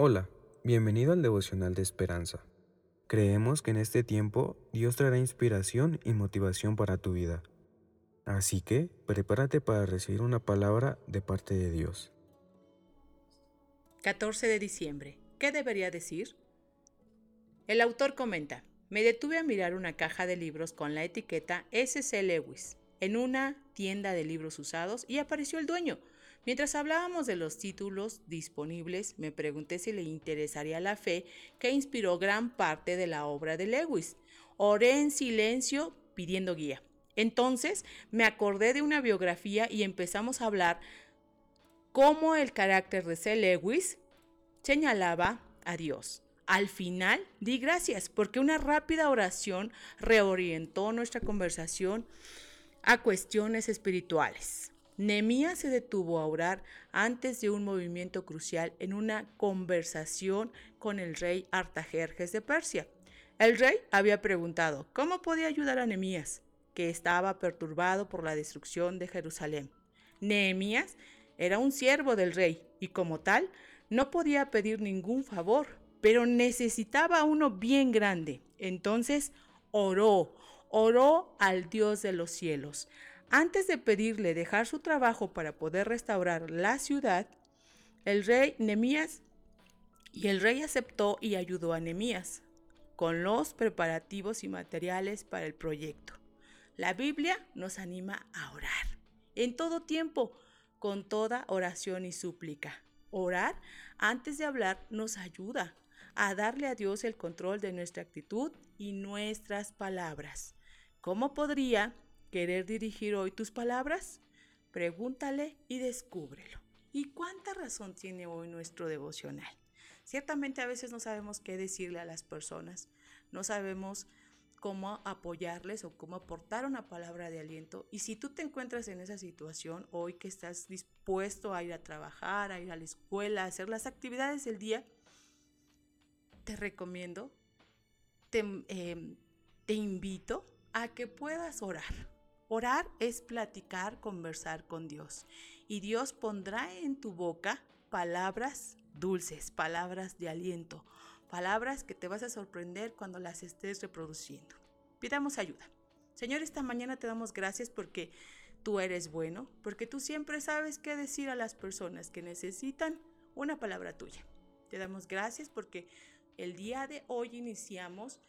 Hola, bienvenido al devocional de esperanza. Creemos que en este tiempo Dios traerá inspiración y motivación para tu vida. Así que prepárate para recibir una palabra de parte de Dios. 14 de diciembre. ¿Qué debería decir? El autor comenta, me detuve a mirar una caja de libros con la etiqueta S.C. Lewis en una tienda de libros usados y apareció el dueño. Mientras hablábamos de los títulos disponibles, me pregunté si le interesaría la fe que inspiró gran parte de la obra de Lewis. Oré en silencio pidiendo guía. Entonces me acordé de una biografía y empezamos a hablar cómo el carácter de C. Lewis señalaba a Dios. Al final di gracias porque una rápida oración reorientó nuestra conversación a cuestiones espirituales. Nehemías se detuvo a orar antes de un movimiento crucial en una conversación con el rey Artajerjes de Persia. El rey había preguntado cómo podía ayudar a Nehemías, que estaba perturbado por la destrucción de Jerusalén. Nehemías era un siervo del rey y como tal no podía pedir ningún favor, pero necesitaba uno bien grande. Entonces oró, oró al Dios de los cielos. Antes de pedirle dejar su trabajo para poder restaurar la ciudad, el rey Nemías y el rey aceptó y ayudó a Nemías con los preparativos y materiales para el proyecto. La Biblia nos anima a orar en todo tiempo, con toda oración y súplica. Orar antes de hablar nos ayuda a darle a Dios el control de nuestra actitud y nuestras palabras. ¿Cómo podría querer dirigir hoy tus palabras? Pregúntale y descúbrelo. ¿Y cuánta razón tiene hoy nuestro devocional? Ciertamente a veces no sabemos qué decirle a las personas, no sabemos cómo apoyarles o cómo aportar una palabra de aliento. Y si tú te encuentras en esa situación hoy que estás dispuesto a ir a trabajar, a ir a la escuela, a hacer las actividades del día, te recomiendo, te, em, te invito a que puedas orar. Orar es platicar, conversar con Dios. Y Dios pondrá en tu boca palabras dulces, palabras de aliento, palabras que te vas a sorprender cuando las estés reproduciendo. Pidamos ayuda. Señor, esta mañana te damos gracias porque tú eres bueno, porque tú siempre sabes qué decir a las personas que necesitan una palabra tuya. Te damos gracias porque el día de hoy iniciamos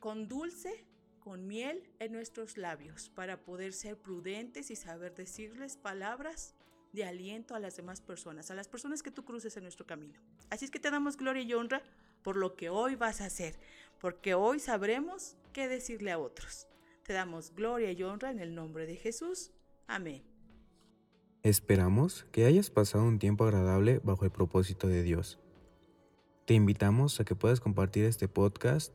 con dulce con miel en nuestros labios para poder ser prudentes y saber decirles palabras de aliento a las demás personas, a las personas que tú cruces en nuestro camino. Así es que te damos gloria y honra por lo que hoy vas a hacer, porque hoy sabremos qué decirle a otros. Te damos gloria y honra en el nombre de Jesús. Amén. Esperamos que hayas pasado un tiempo agradable bajo el propósito de Dios. Te invitamos a que puedas compartir este podcast